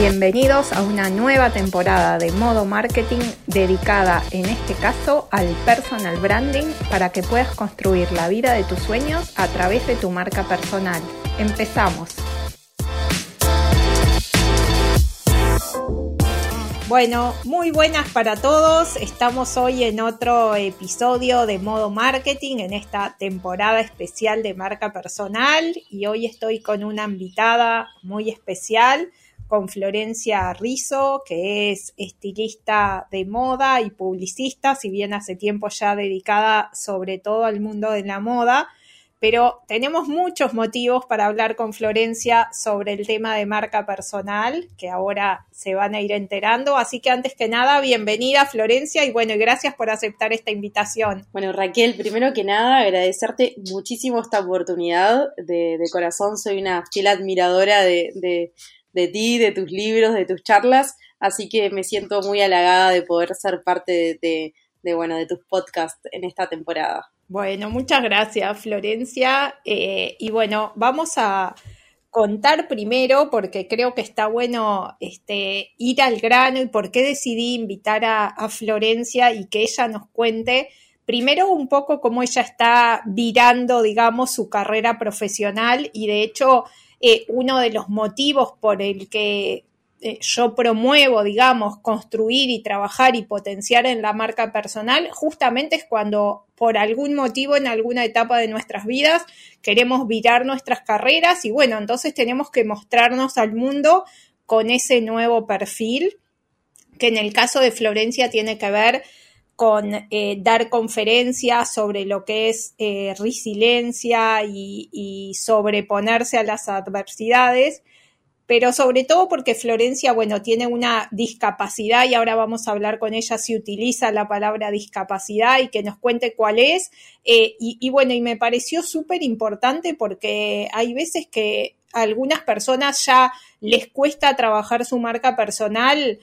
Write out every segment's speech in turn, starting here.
Bienvenidos a una nueva temporada de Modo Marketing dedicada en este caso al personal branding para que puedas construir la vida de tus sueños a través de tu marca personal. Empezamos. Bueno, muy buenas para todos. Estamos hoy en otro episodio de Modo Marketing en esta temporada especial de marca personal y hoy estoy con una invitada muy especial con Florencia Rizzo, que es estilista de moda y publicista, si bien hace tiempo ya dedicada sobre todo al mundo de la moda, pero tenemos muchos motivos para hablar con Florencia sobre el tema de marca personal, que ahora se van a ir enterando. Así que antes que nada, bienvenida Florencia y bueno, gracias por aceptar esta invitación. Bueno, Raquel, primero que nada, agradecerte muchísimo esta oportunidad. De, corazón, soy una fiel admiradora de de ti, de tus libros, de tus charlas, así que me siento muy halagada de poder ser parte de, bueno, de tus podcasts en esta temporada. Bueno, muchas gracias, Florencia. Eh, y bueno, vamos a contar primero, porque creo que está bueno este, ir al grano y por qué decidí invitar a Florencia y que ella nos cuente primero un poco cómo ella está virando, digamos, su carrera profesional y de hecho eh, uno de los motivos por el que eh, yo promuevo, digamos, construir y trabajar y potenciar en la marca personal, justamente es cuando por algún motivo en alguna etapa de nuestras vidas queremos virar nuestras carreras y bueno, entonces tenemos que mostrarnos al mundo con ese nuevo perfil que en el caso de Florencia tiene que ver con eh, dar conferencias sobre lo que es eh, resiliencia y, sobreponerse a las adversidades, pero sobre todo porque Florencia, bueno, tiene una discapacidad y ahora vamos a hablar con ella si utiliza la palabra discapacidad y que nos cuente cuál es. Eh, y, bueno, y me pareció súper importante porque hay veces que a algunas personas ya les cuesta trabajar su marca personal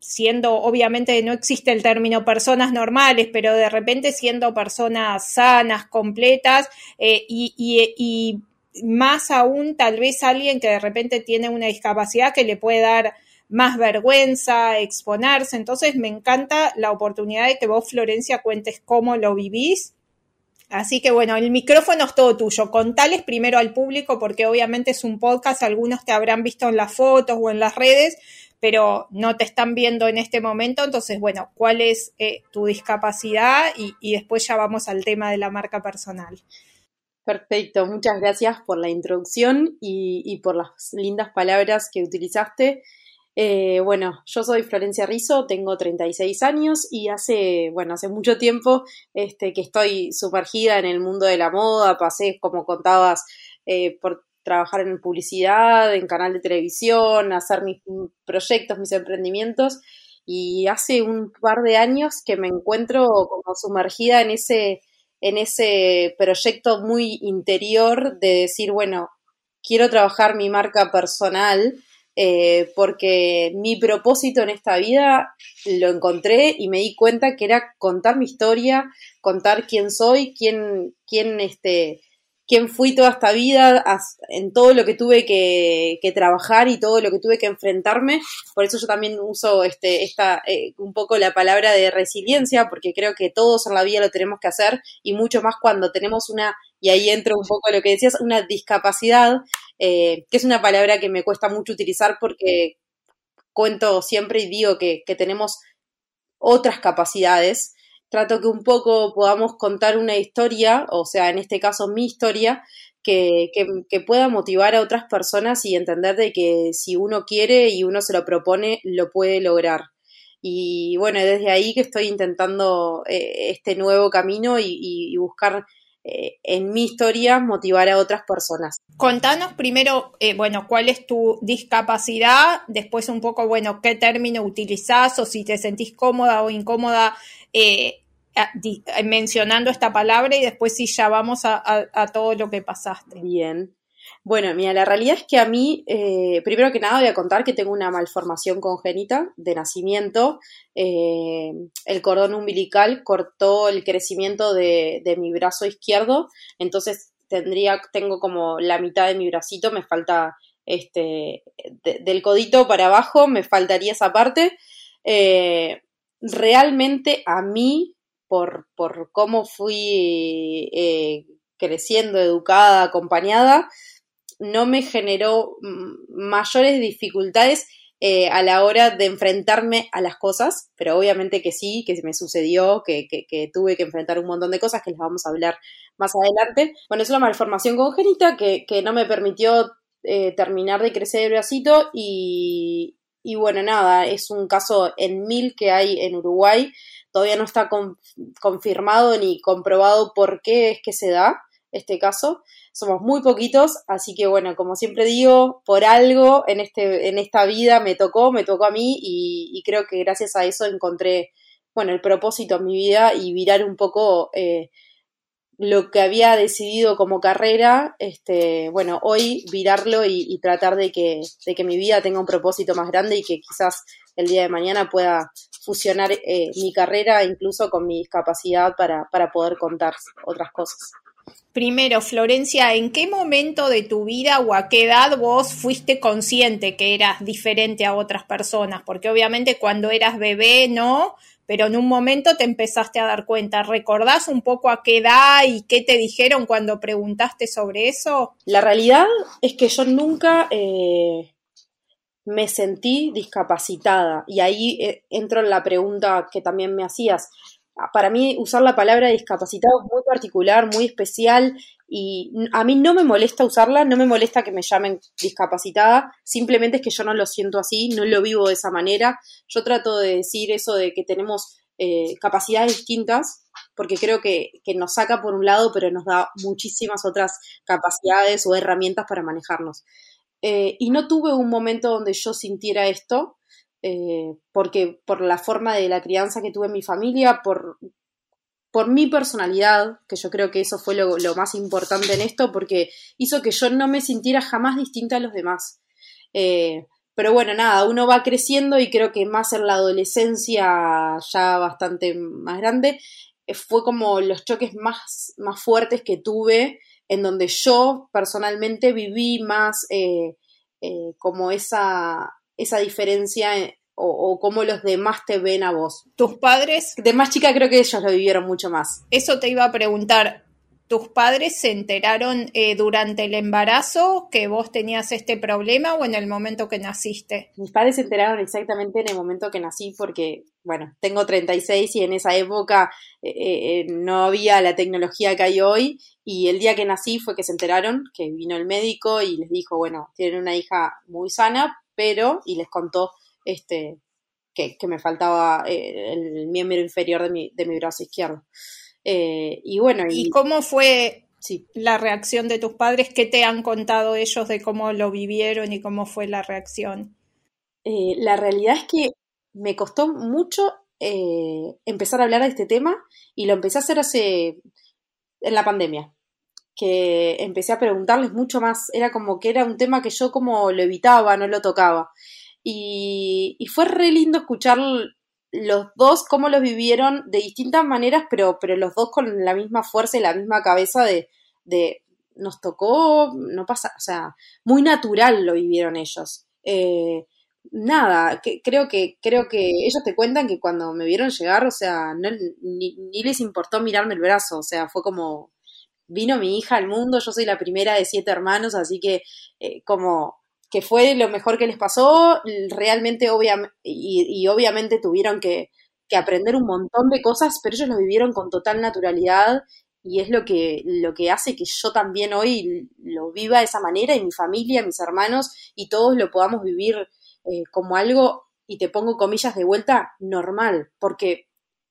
siendo, obviamente no existe el término personas normales, pero de repente siendo personas sanas, completas eh, y, y, más aún tal vez alguien que de repente tiene una discapacidad que le puede dar más vergüenza, exponerse. Entonces me encanta la oportunidad de que vos, Florencia, cuentes cómo lo vivís. Así que bueno, el micrófono es todo tuyo. Contales primero al público porque obviamente es un podcast, algunos te habrán visto en las fotos o en las redes, pero no te están viendo en este momento, entonces, bueno, ¿cuál es eh, tu discapacidad? Y, después ya vamos al tema de la marca personal. Perfecto, muchas gracias por la introducción y, por las lindas palabras que utilizaste. Eh, bueno, yo soy Florencia Rizzo, tengo 36 años y hace, bueno, hace mucho tiempo este, que estoy sumergida en el mundo de la moda, pasé, como contabas, eh, por trabajar en publicidad, en canal de televisión, hacer mis proyectos, mis emprendimientos. Y hace un par de años que me encuentro como sumergida en ese, en ese proyecto muy interior de decir, bueno, quiero trabajar mi marca personal eh, porque mi propósito en esta vida lo encontré y me di cuenta que era contar mi historia, contar quién soy, quién, quién este, quién fui toda esta vida, en todo lo que tuve que, trabajar y todo lo que tuve que enfrentarme. Por eso yo también uso este, esta, eh, un poco la palabra de resiliencia, porque creo que todos en la vida lo tenemos que hacer y mucho más cuando tenemos una, y ahí entro un poco lo que decías, una discapacidad, eh, que es una palabra que me cuesta mucho utilizar porque cuento siempre y digo que tenemos otras capacidades trato que un poco podamos contar una historia, o sea, en este caso mi historia, que, que, pueda motivar a otras personas y entender de que si uno quiere y uno se lo propone, lo puede lograr. Y bueno, desde ahí que estoy intentando eh, este nuevo camino y, buscar eh, en mi historia motivar a otras personas. Contanos primero, eh, bueno, cuál es tu discapacidad, después un poco, bueno, qué término utilizás o si te sentís cómoda o incómoda eh, mencionando esta palabra y después sí ya vamos a, todo lo que pasaste. Bien. Bueno, mira, la realidad es que a mí, eh, primero que nada voy a contar que tengo una malformación congénita de nacimiento. Eh, el cordón umbilical cortó el crecimiento de, mi brazo izquierdo, entonces tendría, tengo como la mitad de mi bracito, me falta este, del codito para abajo, me faltaría esa parte. Eh, realmente a mí, por, por cómo fui eh, creciendo, educada, acompañada, no me generó mayores dificultades eh, a la hora de enfrentarme a las cosas, pero obviamente que sí, que me sucedió, que, que, tuve que enfrentar un montón de cosas que les vamos a hablar más adelante. Bueno, es una malformación congénita que, que no me permitió eh, terminar de crecer el bracito y, y bueno, nada, es un caso en mil que hay en Uruguay. Todavía no está confirmado ni comprobado por qué es que se da este caso. Somos muy poquitos, así que bueno, como siempre digo, por algo en, este, en esta vida me tocó, me tocó a mí y, creo que gracias a eso encontré, bueno, el propósito en mi vida y virar un poco eh, lo que había decidido como carrera, este, bueno, hoy virarlo y, tratar de que, de que mi vida tenga un propósito más grande y que quizás el día de mañana pueda fusionar eh, mi carrera incluso con mi discapacidad para, para poder contar otras cosas. Primero, Florencia, ¿en qué momento de tu vida o a qué edad vos fuiste consciente que eras diferente a otras personas? Porque obviamente cuando eras bebé no, pero en un momento te empezaste a dar cuenta. ¿Recordás un poco a qué edad y qué te dijeron cuando preguntaste sobre eso? La realidad es que yo nunca eh, me sentí discapacitada y ahí eh, entro en la pregunta que también me hacías para mí usar la palabra discapacitado es muy particular, muy especial y a mí no me molesta usarla, no me molesta que me llamen discapacitada, simplemente es que yo no lo siento así, no lo vivo de esa manera. Yo trato de decir eso de que tenemos eh, capacidades distintas, porque creo que, nos saca por un lado, pero nos da muchísimas otras capacidades o herramientas para manejarnos. Eh, y no tuve un momento donde yo sintiera esto, eh, porque por la forma de la crianza que tuve en mi familia, por, por mi personalidad, que yo creo que eso fue lo, más importante en esto, porque hizo que yo no me sintiera jamás distinta a los demás. Eh, pero bueno, nada, uno va creciendo y creo que más en la adolescencia, ya bastante más grande, fue como los choques más, más fuertes que tuve, en donde yo personalmente viví más como esa, esa diferencia eh, o, cómo los demás te ven a vos. ¿Tus padres? De más chica creo que ellos lo vivieron mucho más. Eso te iba a preguntar. ¿Tus padres se enteraron eh, durante el embarazo que vos tenías este problema o en el momento que naciste? Mis padres se enteraron exactamente en el momento que nací porque, bueno, tengo 36 y en esa época eh, no había la tecnología que hay hoy y el día que nací fue que se enteraron, que vino el médico y les dijo, bueno, tienen una hija muy sana, pero, y les contó este, que, me faltaba eh, el miembro inferior de mi, de mi brazo izquierdo. Eh, y bueno. Y, cómo fue la reacción de tus padres? ¿Qué te han contado ellos de cómo lo vivieron y cómo fue la reacción? Eh, la realidad es que me costó mucho empezar a hablar de este tema y lo empecé a hacer hace. en la pandemia que empecé a preguntarles mucho más. Era como que era un tema que yo como lo evitaba, no lo tocaba. Y, fue re lindo escuchar los dos cómo los vivieron de distintas maneras, pero, pero los dos con la misma fuerza y la misma cabeza de, de nos tocó, no pasa, o sea, muy natural lo vivieron ellos. Eh, nada, que, creo que creo que ellos te cuentan que cuando me vieron llegar, o sea, ni, ni, les importó mirarme el brazo, o sea, fue como vino mi hija al mundo, yo soy la primera de siete hermanos, así que eh, como que fue lo mejor que les pasó, realmente y, obviamente tuvieron que, aprender un montón de cosas, pero ellos lo vivieron con total naturalidad y es lo que, lo que hace que yo también hoy lo viva de esa manera y mi familia, mis hermanos y todos lo podamos vivir eh, como algo, y te pongo comillas de vuelta, normal, porque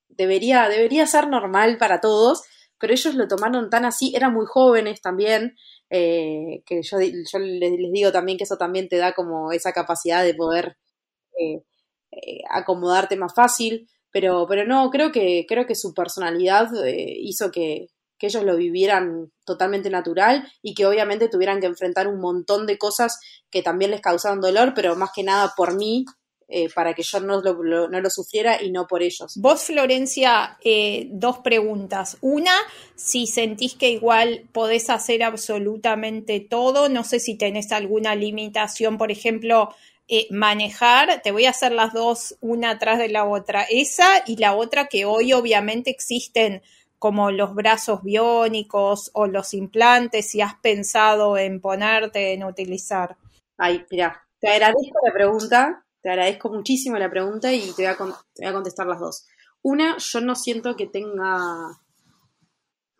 debería, debería ser normal para todos, pero ellos lo tomaron tan así, eran muy jóvenes también, eh, que yo, yo les, digo también que eso también te da como esa capacidad de poder eh, eh, acomodarte más fácil, pero, pero no, creo que, creo que su personalidad hizo que, que ellos lo vivieran totalmente natural y que obviamente tuvieran que enfrentar un montón de cosas que también les causaban dolor, pero más que nada por mí, eh, para que yo no lo, no lo, sufriera y no por ellos. Vos, Florencia, eh, dos preguntas. Una, si sentís que igual podés hacer absolutamente todo, no sé si tenés alguna limitación, por ejemplo, eh, manejar, te voy a hacer las dos una atrás de la otra, esa y la otra que hoy obviamente existen como los brazos biónicos o los implantes, si has pensado en ponerte, en utilizar. Ay, mira, te agradezco la pregunta, te agradezco muchísimo la pregunta y te voy a, contestar las dos. Una, yo no siento que tenga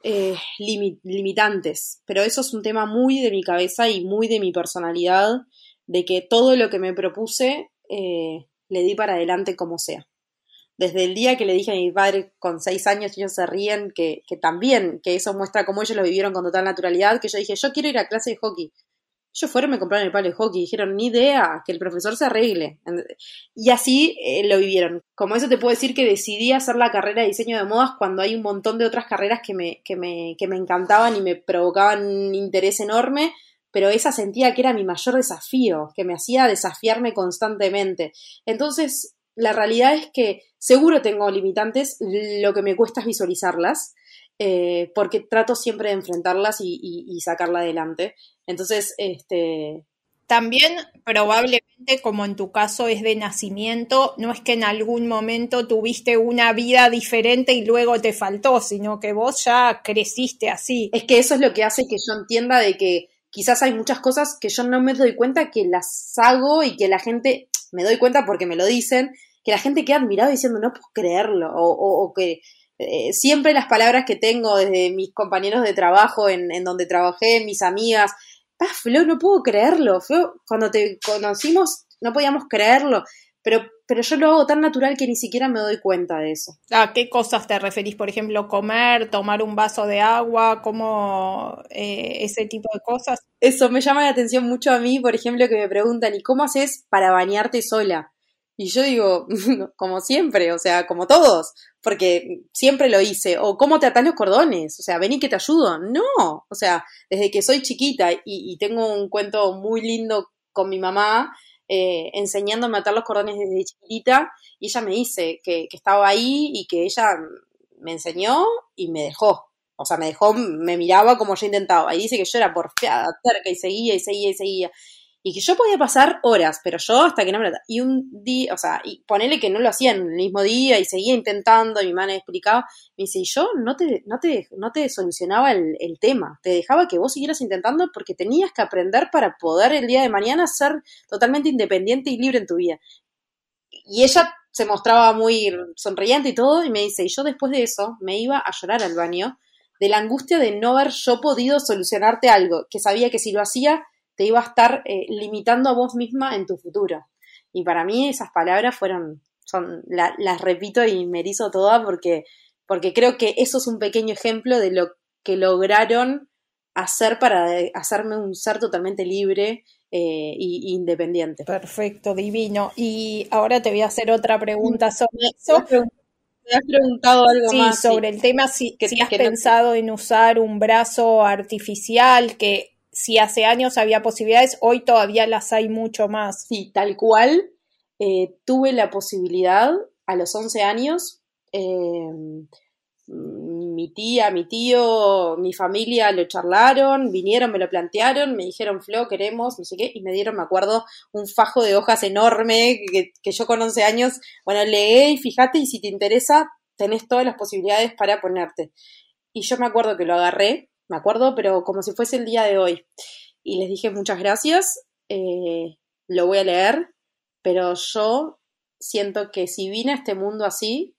eh, limitantes, pero eso es un tema muy de mi cabeza y muy de mi personalidad de que todo lo que me propuse eh, le di para adelante como sea. Desde el día que le dije a mi padre con seis años, ellos se ríen, que, que también, que eso muestra cómo ellos lo vivieron con total naturalidad, que yo dije, yo quiero ir a clase de hockey. Ellos fueron, me compraron el palo de hockey, dijeron, ni idea, que el profesor se arregle. Y así eh, lo vivieron. Como eso te puedo decir que decidí hacer la carrera de diseño de modas cuando hay un montón de otras carreras que me, que me, que me encantaban y me provocaban un interés enorme pero esa sentía que era mi mayor desafío, que me hacía desafiarme constantemente. Entonces, la realidad es que seguro tengo limitantes, lo que me cuesta es visualizarlas, eh, porque trato siempre de enfrentarlas y, sacarla adelante. Entonces, este... También probablemente, como en tu caso es de nacimiento, no es que en algún momento tuviste una vida diferente y luego te faltó, sino que vos ya creciste así. Es que eso es lo que hace que yo entienda de que quizás hay muchas cosas que yo no me doy cuenta que las hago y que la gente, me doy cuenta porque me lo dicen, que la gente queda admirada diciendo no puedo creerlo o, que eh, siempre las palabras que tengo desde mis compañeros de trabajo en, en donde trabajé, mis amigas, ah, Flo, no puedo creerlo, Flo, cuando te conocimos no podíamos creerlo, pero pero yo lo hago tan natural que ni siquiera me doy cuenta de eso. ¿A qué cosas te referís? Por ejemplo, comer, tomar un vaso de agua, como eh, ese tipo de cosas. Eso me llama la atención mucho a mí, por ejemplo, que me preguntan, ¿y cómo haces para bañarte sola? Y yo digo, como siempre, o sea, como todos, porque siempre lo hice. O cómo te atás los cordones, o sea, vení que te ayudo. No, o sea, desde que soy chiquita y, tengo un cuento muy lindo con mi mamá, eh, enseñándome a atar los cordones desde chiquitita y ella me dice que, estaba ahí y que ella me enseñó y me dejó. O sea, me dejó, me miraba como yo intentaba. Y dice que yo era porfiada, cerca y seguía y seguía y seguía y que yo podía pasar horas, pero yo hasta que no me Y un día, o sea, y ponele que no lo hacía en el mismo día y seguía intentando, y mi madre explicaba, me dice, y yo no te, no te, no te solucionaba el, el, tema, te dejaba que vos siguieras intentando porque tenías que aprender para poder el día de mañana ser totalmente independiente y libre en tu vida. Y ella se mostraba muy sonriente y todo, y me dice, y yo después de eso me iba a llorar al baño de la angustia de no haber yo podido solucionarte algo, que sabía que si lo hacía te iba a estar eh, limitando a vos misma en tu futuro. Y para mí esas palabras fueron, son, las repito y me erizo toda porque, porque creo que eso es un pequeño ejemplo de lo que lograron hacer para hacerme un ser totalmente libre e independiente. Perfecto, divino. Y ahora te voy a hacer otra pregunta sobre eso. Me has preguntado algo sí, sobre el tema si, que, has pensado en usar un brazo artificial que si hace años había posibilidades, hoy todavía las hay mucho más. Sí, tal cual. Eh, tuve la posibilidad a los 11 años. Eh, mi tía, mi tío, mi familia lo charlaron, vinieron, me lo plantearon, me dijeron, Flo, queremos, no sé qué, y me dieron, me acuerdo, un fajo de hojas enorme que, yo con 11 años, bueno, lee y fíjate y si te interesa, tenés todas las posibilidades para ponerte. Y yo me acuerdo que lo agarré me acuerdo, pero como si fuese el día de hoy. Y les dije muchas gracias, eh, lo voy a leer, pero yo siento que si vine a este mundo así,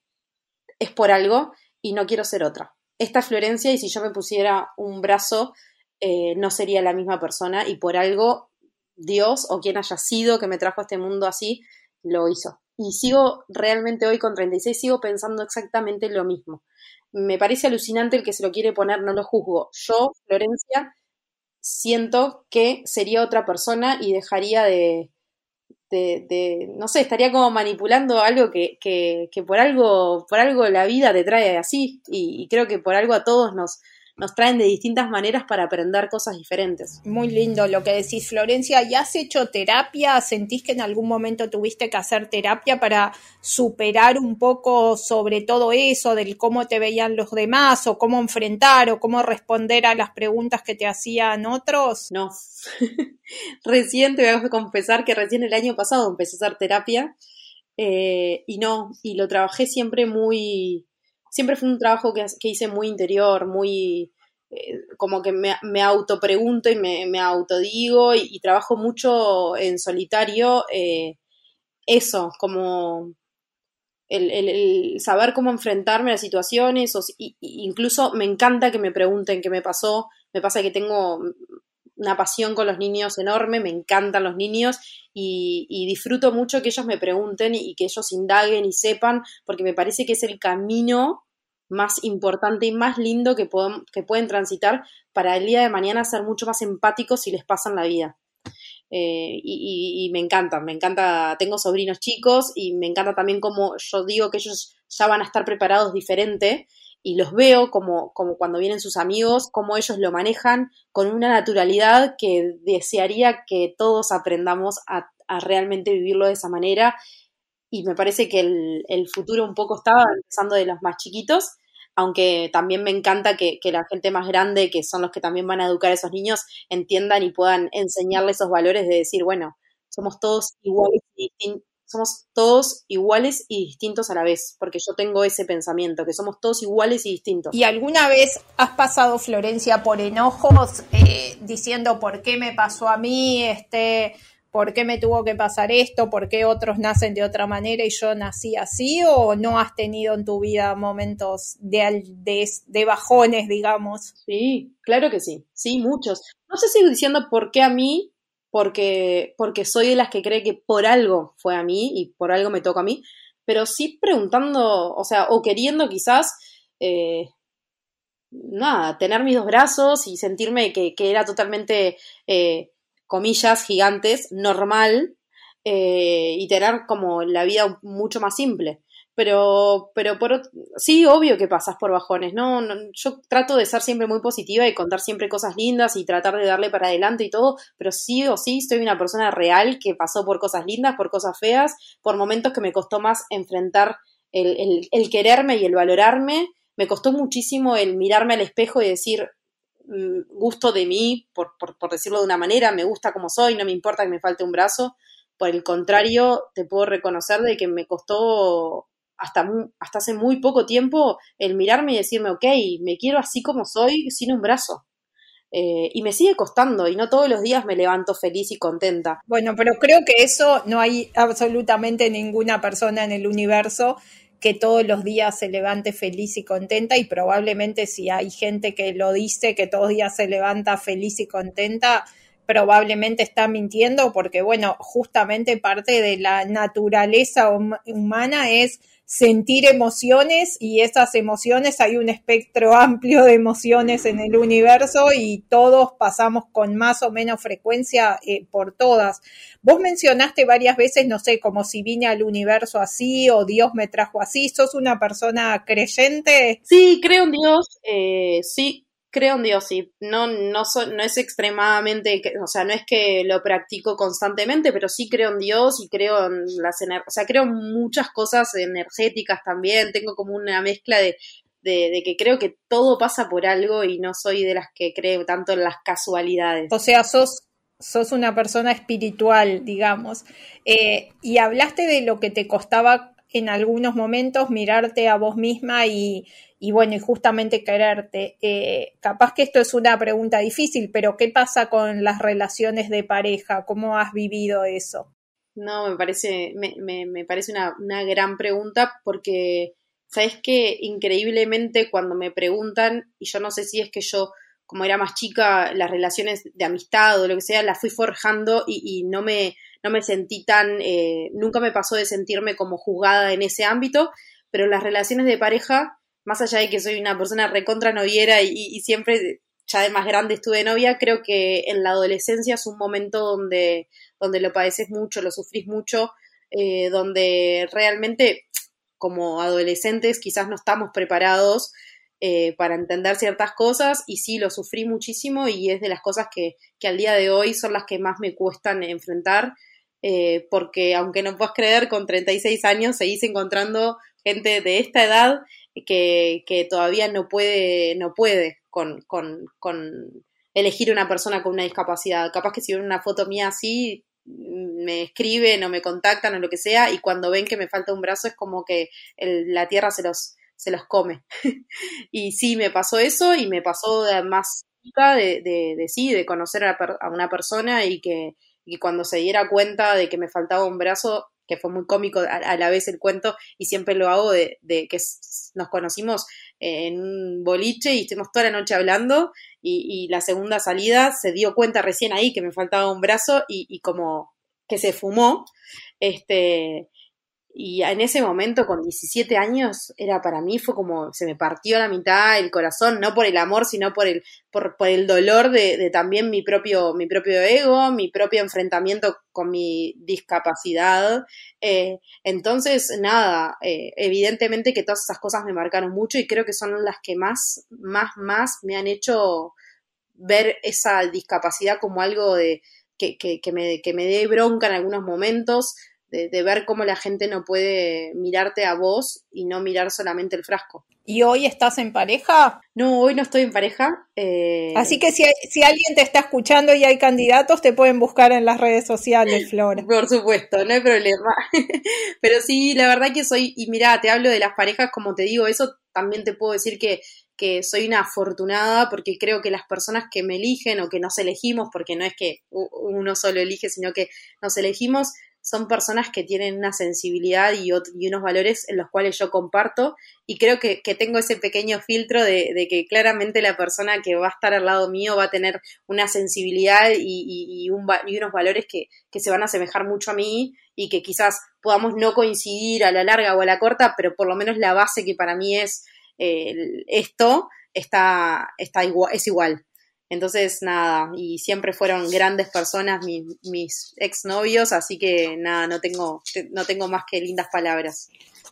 es por algo y no quiero ser otra. Esta Florencia, y si yo me pusiera un brazo, eh, no sería la misma persona y por algo Dios o quien haya sido que me trajo a este mundo así, lo hizo. Y sigo realmente hoy con 36, sigo pensando exactamente lo mismo me parece alucinante el que se lo quiere poner, no lo juzgo. Yo, Florencia, siento que sería otra persona y dejaría de, de, no sé, estaría como manipulando algo que, que, que, por algo, por algo la vida te trae así, y, creo que por algo a todos nos, nos traen de distintas maneras para aprender cosas diferentes. Muy lindo lo que decís, Florencia. ¿Y has hecho terapia? ¿Sentís que en algún momento tuviste que hacer terapia para superar un poco sobre todo eso, del cómo te veían los demás, o cómo enfrentar, o cómo responder a las preguntas que te hacían otros? No. recién te voy a confesar que recién el año pasado empecé a hacer terapia. Eh, y no, y lo trabajé siempre muy, siempre fue un trabajo que, hice muy interior, muy eh, como que me, me autopregunto y me, me autodigo y, trabajo mucho en solitario eh, eso, como el, saber cómo enfrentarme a situaciones, o, incluso me encanta que me pregunten qué me pasó, me pasa que tengo una pasión con los niños enorme, me encantan los niños y, disfruto mucho que ellos me pregunten y que ellos indaguen y sepan, porque me parece que es el camino más importante y más lindo que, que pueden transitar para el día de mañana ser mucho más empáticos si les pasan la vida. Eh, y, me encanta, me encanta, tengo sobrinos chicos y me encanta también como yo digo que ellos ya van a estar preparados diferente y los veo como, como cuando vienen sus amigos, como ellos lo manejan con una naturalidad que desearía que todos aprendamos a, realmente vivirlo de esa manera. Y me parece que el, el futuro un poco estaba empezando de los más chiquitos aunque también me encanta que, la gente más grande, que son los que también van a educar a esos niños, entiendan y puedan enseñarles esos valores de decir, bueno, somos todos iguales y somos todos iguales y distintos a la vez, porque yo tengo ese pensamiento, que somos todos iguales y distintos. ¿Y alguna vez has pasado, Florencia, por enojos eh, diciendo por qué me pasó a mí, este, ¿por qué me tuvo que pasar esto? ¿Por qué otros nacen de otra manera y yo nací así? ¿O no has tenido en tu vida momentos de, de, bajones, digamos? Sí, claro que sí, sí, muchos. No sé si diciendo por qué a mí, porque, porque soy de las que cree que por algo fue a mí y por algo me toca a mí, pero sí preguntando, o sea, o queriendo quizás... Eh, nada, tener mis dos brazos y sentirme que, era totalmente eh, comillas gigantes, normal eh, y tener como la vida mucho más simple. Pero, pero por, sí, obvio que pasas por bajones, ¿no? Yo trato de ser siempre muy positiva y contar siempre cosas lindas y tratar de darle para adelante y todo, pero sí o sí soy una persona real que pasó por cosas lindas, por cosas feas, por momentos que me costó más enfrentar el, el quererme y el valorarme. Me costó muchísimo el mirarme al espejo y decir, gusto de mí, por, por, decirlo de una manera, me gusta como soy, no me importa que me falte un brazo. Por el contrario, te puedo reconocer de que me costó hasta, hasta hace muy poco tiempo el mirarme y decirme, ok, me quiero así como soy, sin un brazo. Eh, y me sigue costando y no todos los días me levanto feliz y contenta. Bueno, pero creo que eso no hay absolutamente ninguna persona en el universo que todos los días se levante feliz y contenta y probablemente si hay gente que lo dice, que todos los días se levanta feliz y contenta, probablemente está mintiendo porque, bueno, justamente parte de la naturaleza humana es sentir emociones y esas emociones, hay un espectro amplio de emociones en el universo y todos pasamos con más o menos frecuencia eh, por todas. Vos mencionaste varias veces, no sé, como si vine al universo así o Dios me trajo así, ¿sos una persona creyente? Sí, creo en Dios, eh, sí, creo en Dios, sí. No, no, no es extremadamente, o sea, no es que lo practico constantemente, pero sí creo en Dios y creo en las energías, o sea, creo en muchas cosas energéticas también. Tengo como una mezcla de, de, que creo que todo pasa por algo y no soy de las que creo tanto en las casualidades. O sea, sos, sos una persona espiritual, digamos. Eh, y hablaste de lo que te costaba en algunos momentos mirarte a vos misma y, y bueno, y justamente quererte. Eh, capaz que esto es una pregunta difícil, pero ¿qué pasa con las relaciones de pareja? ¿Cómo has vivido eso? No, me parece, me, me, parece una, una, gran pregunta porque, ¿sabes qué? Increíblemente cuando me preguntan, y yo no sé si es que yo, como era más chica, las relaciones de amistad o lo que sea, las fui forjando y, y no, me, no me sentí tan, eh, nunca me pasó de sentirme como juzgada en ese ámbito, pero las relaciones de pareja más allá de que soy una persona recontra noviera y, siempre ya de más grande estuve novia, creo que en la adolescencia es un momento donde, donde lo padeces mucho, lo sufrís mucho, eh, donde realmente como adolescentes quizás no estamos preparados eh, para entender ciertas cosas y sí, lo sufrí muchísimo y es de las cosas que, que al día de hoy son las que más me cuestan enfrentar, eh, porque aunque no puedas creer, con 36 años seguís encontrando gente de esta edad que, que todavía no puede, no puede con, con, con elegir una persona con una discapacidad. Capaz que si ven una foto mía así, me escriben o me contactan o lo que sea, y cuando ven que me falta un brazo es como que la tierra se los, se los come. y sí, me pasó eso y me pasó más de, de, de sí, de conocer a, una persona y que, y cuando se diera cuenta de que me faltaba un brazo, que fue muy cómico a, la vez el cuento, y siempre lo hago de, que nos conocimos en un boliche y estuvimos toda la noche hablando y, la segunda salida se dio cuenta recién ahí que me faltaba un brazo y, y como que se fumó, este, y en ese momento, con 17 años, era para mí, fue como se me partió la mitad el corazón, no por el amor, sino por el, por, por el dolor de, de, también mi propio, mi propio ego, mi propio enfrentamiento con mi discapacidad. Eh, entonces, nada, eh, evidentemente que todas esas cosas me marcaron mucho y creo que son las que más, más, más me han hecho ver esa discapacidad como algo de, que, que, que, me, que me dé bronca en algunos momentos, de, ver cómo la gente no puede mirarte a vos y no mirar solamente el frasco. ¿Y hoy estás en pareja? No, hoy no estoy en pareja. Eh, Así que si, si alguien te está escuchando y hay candidatos, te pueden buscar en las redes sociales, Flor. Por supuesto, no hay problema. Pero sí, la verdad que soy, y mira, te hablo de las parejas, como te digo, eso también te puedo decir que que soy una afortunada porque creo que las personas que me eligen o que nos elegimos, porque no es que uno solo elige, sino que nos elegimos, son personas que tienen una sensibilidad y, unos valores en los cuales yo comparto y creo que, tengo ese pequeño filtro de, que claramente la persona que va a estar al lado mío va a tener una sensibilidad y, unos valores que, se van a asemejar mucho a mí y que quizás podamos no coincidir a la larga o a la corta, pero por lo menos la base que para mí es eh, esto está, está igual, es igual. Entonces, nada, y siempre fueron grandes personas mis, mis exnovios, así que nada, no tengo, no tengo más que lindas palabras.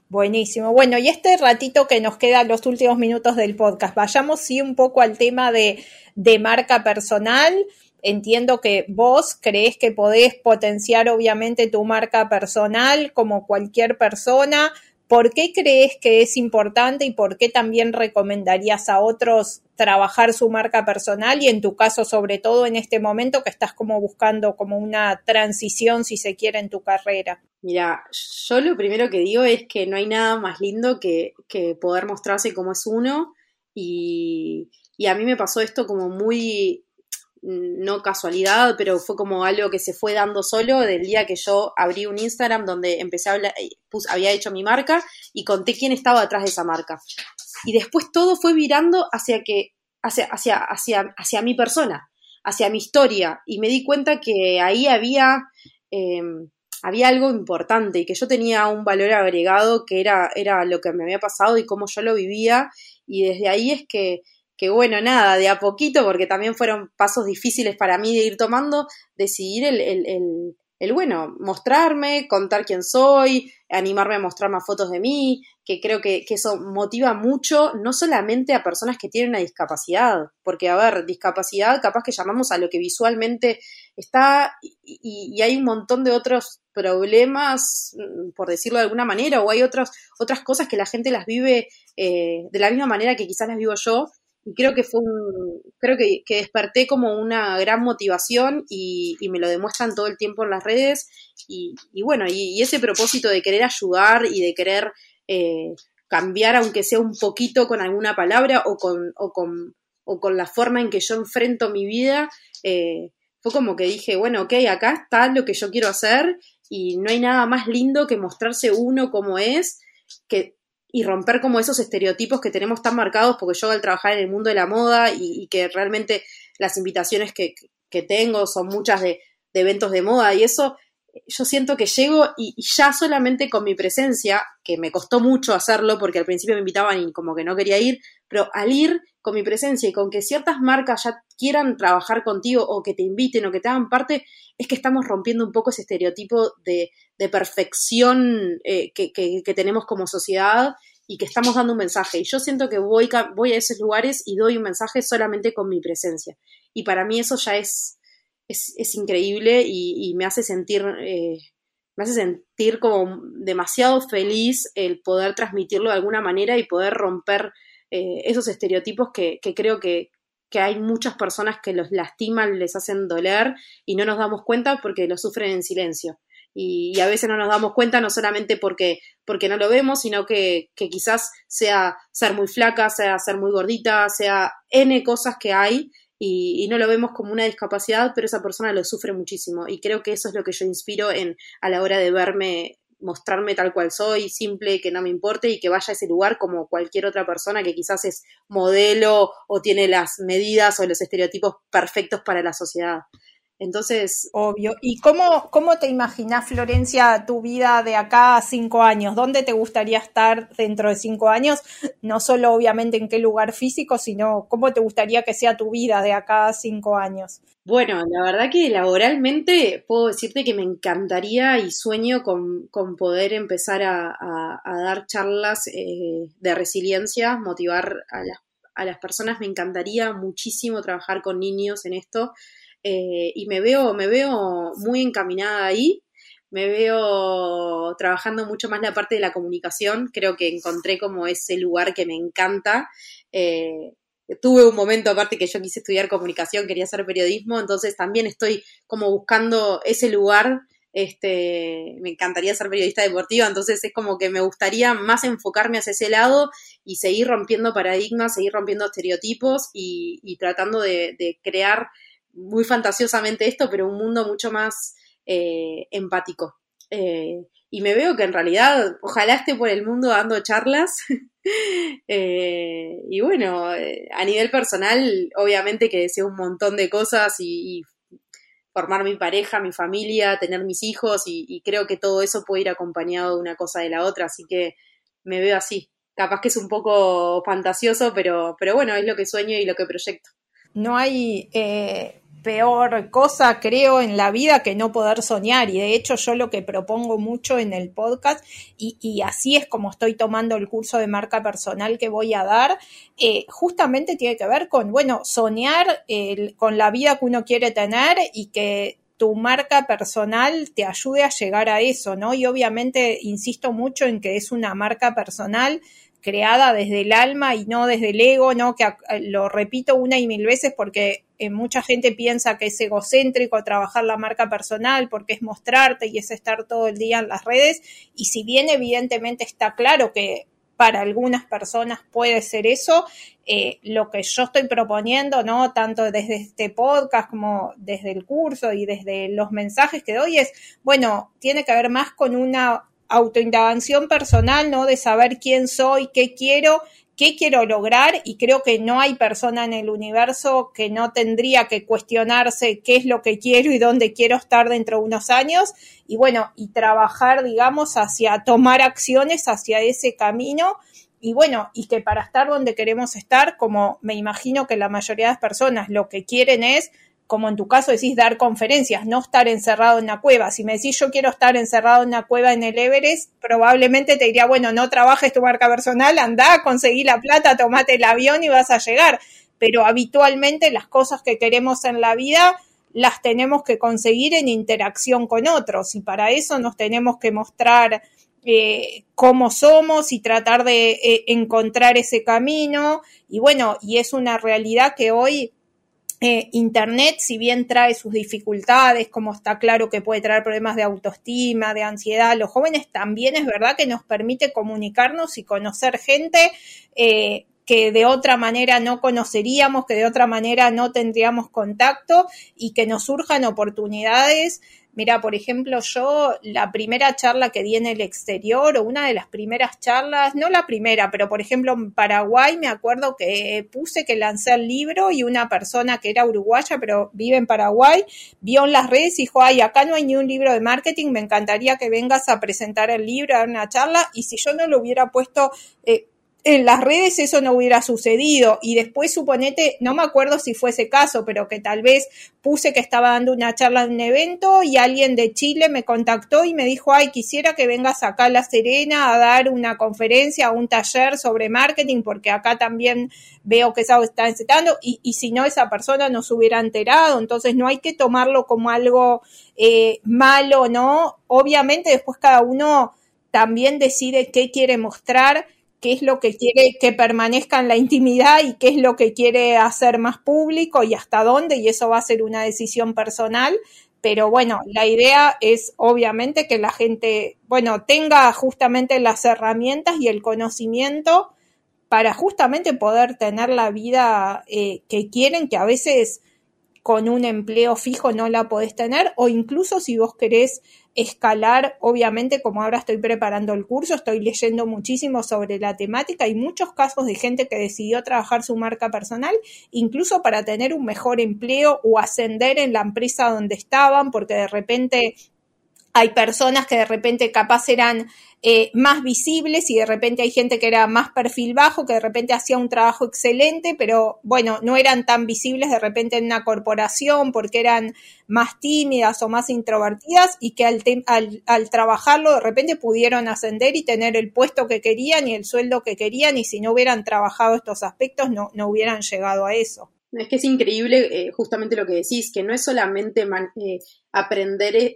Buenísimo. Bueno, y este ratito que nos queda los últimos minutos del podcast, vayamos sí un poco al tema de, de marca personal. Entiendo que vos crees que podés potenciar obviamente tu marca personal como cualquier persona, ¿Por qué crees que es importante y por qué también recomendarías a otros trabajar su marca personal y en tu caso sobre todo en este momento que estás como buscando como una transición si se quiere en tu carrera? Mira, yo lo primero que digo es que no hay nada más lindo que, poder mostrarse como es uno y, y a mí me pasó esto como muy no casualidad, pero fue como algo que se fue dando solo del día que yo abrí un Instagram donde empecé a hablar, eh, había hecho mi marca y conté quién estaba detrás de esa marca. Y después todo fue virando hacia que, hacia, hacia, hacia, hacia mi persona, hacia mi historia. Y me di cuenta que ahí había, em, había algo importante y que yo tenía un valor agregado que era, era lo que me había pasado y cómo yo lo vivía. Y desde ahí es que que bueno, nada, de a poquito, porque también fueron pasos difíciles para mí de ir tomando, decidir el, el, el, bueno, mostrarme, contar quién soy, animarme a mostrar más fotos de mí, que creo que, que, eso motiva mucho, no solamente a personas que tienen una discapacidad, porque, a ver, discapacidad capaz que llamamos a lo que visualmente está y, y hay un montón de otros problemas, mm, por decirlo de alguna manera, o hay otras, otras cosas que la gente las vive eh, de la misma manera que quizás las vivo yo, y creo que fue un, creo que, desperté como una gran motivación y, me lo demuestran todo el tiempo en las redes y, bueno, y, ese propósito de querer ayudar y de querer eh, cambiar aunque sea un poquito con alguna palabra o con, o con, o con la forma en que yo enfrento mi vida, eh, fue como que dije, bueno, ok, acá está lo que yo quiero hacer y no hay nada más lindo que mostrarse uno como es, que y romper como esos estereotipos que tenemos tan marcados, porque yo al trabajar en el mundo de la moda y, que realmente las invitaciones que, que tengo son muchas de, de, eventos de moda y eso, yo siento que llego y, ya solamente con mi presencia, que me costó mucho hacerlo porque al principio me invitaban y como que no quería ir, pero al ir con mi presencia y con que ciertas marcas ya quieran trabajar contigo o que te inviten o que te hagan parte, es que estamos rompiendo un poco ese estereotipo de, de perfección eh, que, que, tenemos como sociedad y que estamos dando un mensaje. Y yo siento que voy, voy a esos lugares y doy un mensaje solamente con mi presencia. Y para mí eso ya es, es, increíble y, me hace sentir... Eh, me hace sentir como demasiado feliz el poder transmitirlo de alguna manera y poder romper eh, esos estereotipos que, creo que, hay muchas personas que los lastiman, les hacen doler y no nos damos cuenta porque lo sufren en silencio. Y, a veces no nos damos cuenta no solamente porque, porque no lo vemos, sino que, que, quizás sea ser muy flaca, sea ser muy gordita, sea N cosas que hay y, no lo vemos como una discapacidad, pero esa persona lo sufre muchísimo. Y creo que eso es lo que yo inspiro en, a la hora de verme, mostrarme tal cual soy, simple, que no me importe y que vaya a ese lugar como cualquier otra persona que quizás es modelo o tiene las medidas o los estereotipos perfectos para la sociedad. Entonces. Obvio. ¿Y cómo, cómo te imaginas, Florencia, tu vida de acá a cinco años? ¿Dónde te gustaría estar dentro de cinco años? No solo, obviamente, en qué lugar físico, sino cómo te gustaría que sea tu vida de acá a cinco años. Bueno, la verdad que laboralmente puedo decirte que me encantaría y sueño con, con poder empezar a, dar charlas eh, de resiliencia, motivar a las, a las personas. Me encantaría muchísimo trabajar con niños en esto. Eh, y me veo, me veo muy encaminada ahí, me veo trabajando mucho más la parte de la comunicación, creo que encontré como ese lugar que me encanta. Eh, tuve un momento aparte que yo quise estudiar comunicación, quería hacer periodismo, entonces también estoy como buscando ese lugar. Este, me encantaría ser periodista deportiva, entonces es como que me gustaría más enfocarme hacia ese lado y seguir rompiendo paradigmas, seguir rompiendo estereotipos y, tratando de, de crear muy fantasiosamente esto, pero un mundo mucho más eh, empático. Eh, y me veo que en realidad, ojalá esté por el mundo dando charlas. Eh, y bueno, a nivel personal, obviamente que deseo un montón de cosas y, formar mi pareja, mi familia, tener mis hijos y, creo que todo eso puede ir acompañado de una cosa de la otra, así que me veo así. Capaz que es un poco fantasioso, pero, pero bueno, es lo que sueño y lo que proyecto. No hay peor cosa, creo, en la vida que no poder soñar. Y de hecho yo lo que propongo mucho en el podcast, y, así es como estoy tomando el curso de marca personal que voy a dar, eh, justamente tiene que ver con, bueno, soñar con la vida que uno quiere tener y que tu marca personal te ayude a llegar a eso, ¿no? Y obviamente insisto mucho en que es una marca personal creada desde el alma y no desde el ego, ¿no? Que lo repito una y mil veces porque eh, mucha gente piensa que es egocéntrico trabajar la marca personal porque es mostrarte y es estar todo el día en las redes. Y si bien evidentemente está claro que para algunas personas puede ser eso, eh, lo que yo estoy proponiendo, ¿no? Tanto desde este podcast como desde el curso y desde los mensajes que doy es, bueno, tiene que ver más con una autoindagación personal, ¿no? De saber quién soy, qué quiero, qué quiero lograr y creo que no hay persona en el universo que no tendría que cuestionarse qué es lo que quiero y dónde quiero estar dentro de unos años y bueno, y trabajar, digamos, hacia tomar acciones hacia ese camino y bueno, y que para estar donde queremos estar, como me imagino que la mayoría de las personas lo que quieren es como en tu caso decís, dar conferencias, no estar encerrado en una cueva. Si me decís yo quiero estar encerrado en una cueva en el Everest, probablemente te diría, bueno, no trabajes tu marca personal, anda, conseguí la plata, tomate el avión y vas a llegar. Pero habitualmente las cosas que queremos en la vida las tenemos que conseguir en interacción con otros y para eso nos tenemos que mostrar eh, cómo somos y tratar de eh, encontrar ese camino. Y bueno, y es una realidad que hoy eh, Internet, si bien trae sus dificultades, como está claro que puede traer problemas de autoestima, de ansiedad, los jóvenes también es verdad que nos permite comunicarnos y conocer gente eh, que de otra manera no conoceríamos, que de otra manera no tendríamos contacto y que nos surjan oportunidades Mira, por ejemplo, yo la primera charla que di en el exterior o una de las primeras charlas, no la primera, pero por ejemplo en Paraguay me acuerdo que puse que lancé el libro y una persona que era uruguaya pero vive en Paraguay vio en las redes y dijo, ay, acá no hay ni un libro de marketing, me encantaría que vengas a presentar el libro, a dar una charla y si yo no lo hubiera puesto... Eh, en las redes eso no hubiera sucedido. Y después suponete, no me acuerdo si fue ese caso, pero que tal vez puse que estaba dando una charla en un evento y alguien de Chile me contactó y me dijo, ay, quisiera que vengas acá a La Serena a dar una conferencia un taller sobre marketing, porque acá también veo que eso está encetando, y, y si no, esa persona no se hubiera enterado. Entonces no hay que tomarlo como algo eh, malo, ¿no? Obviamente después cada uno también decide qué quiere mostrar qué es lo que quiere que permanezca en la intimidad y qué es lo que quiere hacer más público y hasta dónde, y eso va a ser una decisión personal. Pero bueno, la idea es obviamente que la gente, bueno, tenga justamente las herramientas y el conocimiento para justamente poder tener la vida eh, que quieren, que a veces con un empleo fijo no la podés tener, o incluso si vos querés escalar, obviamente como ahora estoy preparando el curso, estoy leyendo muchísimo sobre la temática, hay muchos casos de gente que decidió trabajar su marca personal, incluso para tener un mejor empleo o ascender en la empresa donde estaban, porque de repente hay personas que de repente capaz eran eh, más visibles y de repente hay gente que era más perfil bajo, que de repente hacía un trabajo excelente, pero bueno, no eran tan visibles de repente en una corporación porque eran más tímidas o más introvertidas y que al, trabajarlo de repente pudieron ascender y tener el puesto que querían y el sueldo que querían y si no hubieran trabajado estos aspectos no, no hubieran llegado a eso. Es que es increíble eh, justamente lo que decís, que no es solamente eh, aprender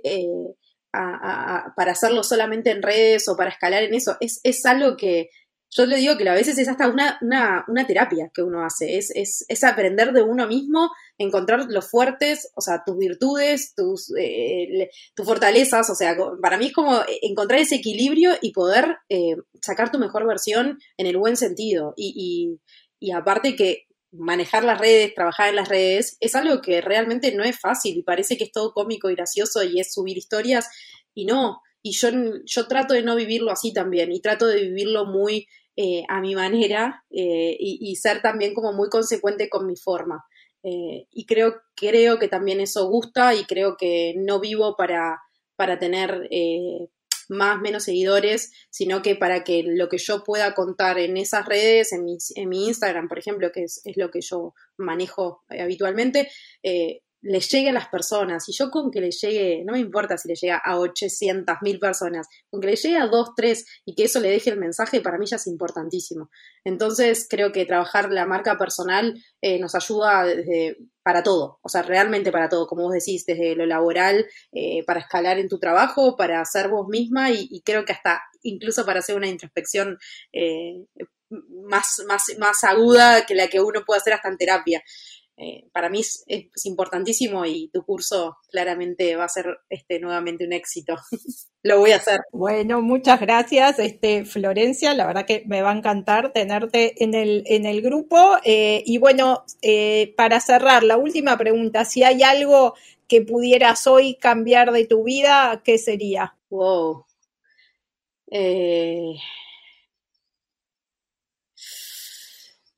para hacerlo solamente en redes o para escalar en eso. Es, es algo que yo le digo que a veces es hasta una, una, una terapia que uno hace, es, es, es, aprender de uno mismo, encontrar los fuertes, o sea, tus virtudes, tus, eh, tus fortalezas, o sea, para mí es como encontrar ese equilibrio y poder eh, sacar tu mejor versión en el buen sentido. Y, y, y aparte que manejar las redes, trabajar en las redes, es algo que realmente no es fácil y parece que es todo cómico y gracioso y es subir historias y no. Y yo, yo trato de no vivirlo así también y trato de vivirlo muy eh, a mi manera eh, y, ser también como muy consecuente con mi forma. Eh, y creo, creo que también eso gusta y creo que no vivo para, para tener más, menos seguidores, sino que para que lo que yo pueda contar en esas redes, en mi, en mi Instagram, por ejemplo, que es, es lo que yo manejo eh, habitualmente, eh, le llegue a las personas. Y yo con que le llegue, no me importa si le llega a 800 mil personas, con que le llegue a 2, 3 y que eso le deje el mensaje, para mí ya es importantísimo. Entonces creo que trabajar la marca personal eh, nos ayuda desde, para todo, o sea, realmente para todo, como vos decís, desde lo laboral, eh, para escalar en tu trabajo, para ser vos misma y, creo que hasta incluso para hacer una introspección eh, más, más, más aguda que la que uno puede hacer hasta en terapia. Eh, para mí es, importantísimo y tu curso claramente va a ser este, nuevamente un éxito. Lo voy a hacer. Bueno, muchas gracias, este, Florencia. La verdad que me va a encantar tenerte en el, en el grupo. Eh, y bueno, eh, para cerrar, la última pregunta, si hay algo que pudieras hoy cambiar de tu vida, ¿qué sería? Wow.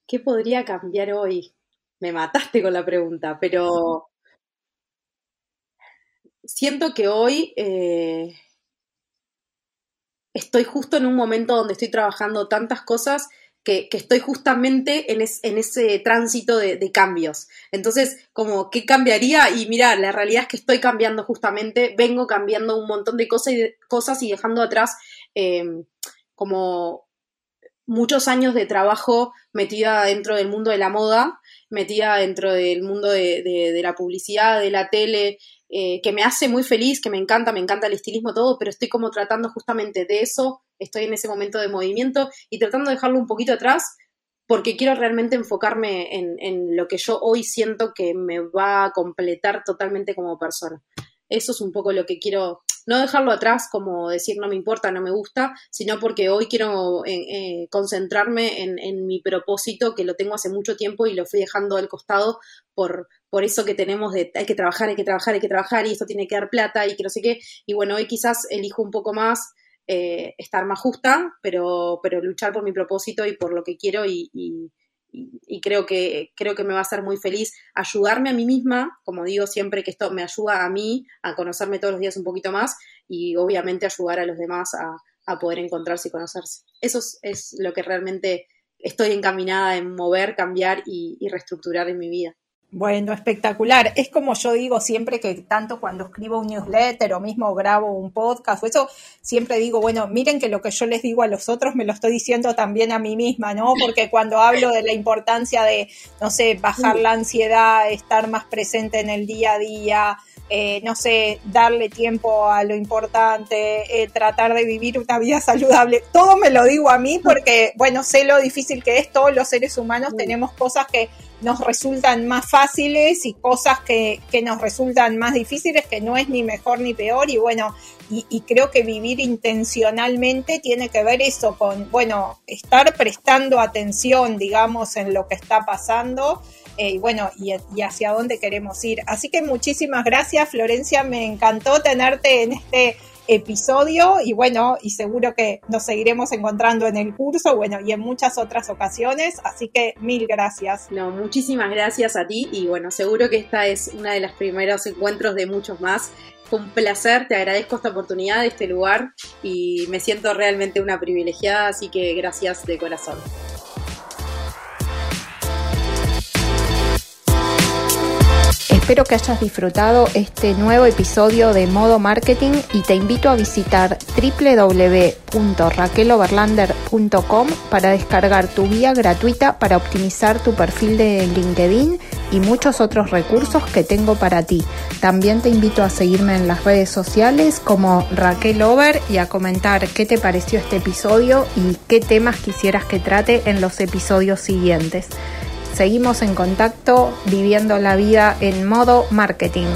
¿Qué podría cambiar hoy? Me mataste con la pregunta, pero siento que hoy eh, estoy justo en un momento donde estoy trabajando tantas cosas que, estoy justamente en, ese tránsito de, cambios. Entonces, como, ¿qué cambiaría? Y mira, la realidad es que estoy cambiando justamente, vengo cambiando un montón de cosas y, dejando atrás eh, como muchos años de trabajo metida dentro del mundo de la moda metida dentro del mundo de, la publicidad, de la tele, eh, que me hace muy feliz, que me encanta, me encanta el estilismo, todo, pero estoy como tratando justamente de eso, estoy en ese momento de movimiento y tratando de dejarlo un poquito atrás porque quiero realmente enfocarme en, en lo que yo hoy siento que me va a completar totalmente como persona. Eso es un poco lo que quiero no dejarlo atrás como decir no me importa, no me gusta, sino porque hoy quiero eh, eh, concentrarme en, mi propósito que lo tengo hace mucho tiempo y lo fui dejando al costado por, por eso que tenemos de hay que trabajar, hay que trabajar, hay que trabajar y esto tiene que dar plata y que no sé qué. Y bueno, hoy quizás elijo un poco más eh, estar más justa, pero, pero luchar por mi propósito y por lo que quiero y, creo, que, creo que me va a hacer muy feliz ayudarme a mí misma, como digo siempre que esto me ayuda a mí a conocerme todos los días un poquito más y obviamente ayudar a los demás a, poder encontrarse y conocerse. Eso es, lo que realmente estoy encaminada en mover, cambiar y, y reestructurar en mi vida. Bueno, espectacular. Es como yo digo siempre que tanto cuando escribo un newsletter o mismo grabo un podcast o eso, siempre digo, bueno, miren que lo que yo les digo a los otros me lo estoy diciendo también a mí misma, ¿no? Porque cuando hablo de la importancia de, no sé, bajar la ansiedad, estar más presente en el día a día, eh, no sé, darle tiempo a lo importante, eh, tratar de vivir una vida saludable. Todo me lo digo a mí porque, bueno, sé lo difícil que es. Todos los seres humanos tenemos cosas que nos resultan más fáciles y cosas que, que nos resultan más difíciles, que no es ni mejor ni peor. Y bueno, y, creo que vivir intencionalmente tiene que ver eso con, bueno, estar prestando atención, digamos, en lo que está pasando eh, y bueno, y, y, hacia dónde queremos ir. Así que muchísimas gracias, Florencia, me encantó tenerte en este episodio y bueno, y seguro que nos seguiremos encontrando en el curso, bueno, y en muchas otras ocasiones, así que mil gracias. No, muchísimas gracias a ti y bueno, seguro que esta es una de los primeros encuentros de muchos más. Fue un placer, te agradezco esta oportunidad este lugar y me siento realmente una privilegiada, así que gracias de corazón. Espero que hayas disfrutado este nuevo episodio de Modo Marketing y te invito a visitar www.raqueloverlander.com para descargar tu guía gratuita para optimizar tu perfil de LinkedIn y muchos otros recursos que tengo para ti. También te invito a seguirme en las redes sociales como Raquel Over y a comentar qué te pareció este episodio y qué temas quisieras que trate en los episodios siguientes. Seguimos en contacto viviendo la vida en modo marketing.